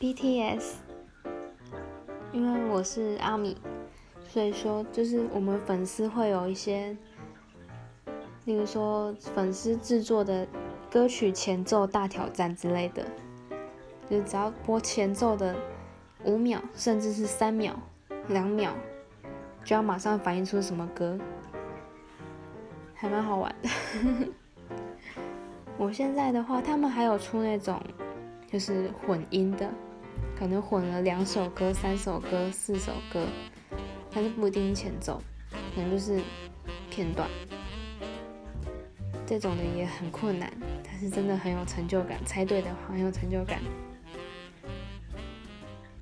BTS，因为我是阿米，所以说就是我们粉丝会有一些，例如说粉丝制作的歌曲前奏大挑战之类的，就只要播前奏的五秒，甚至是三秒、两秒，就要马上反映出什么歌，还蛮好玩。的。我现在的话，他们还有出那种就是混音的，可能混了两首歌、三首歌、四首歌，但是不一定前奏，可能就是片段。这种的也很困难，但是真的很有成就感，猜对的话很有成就感。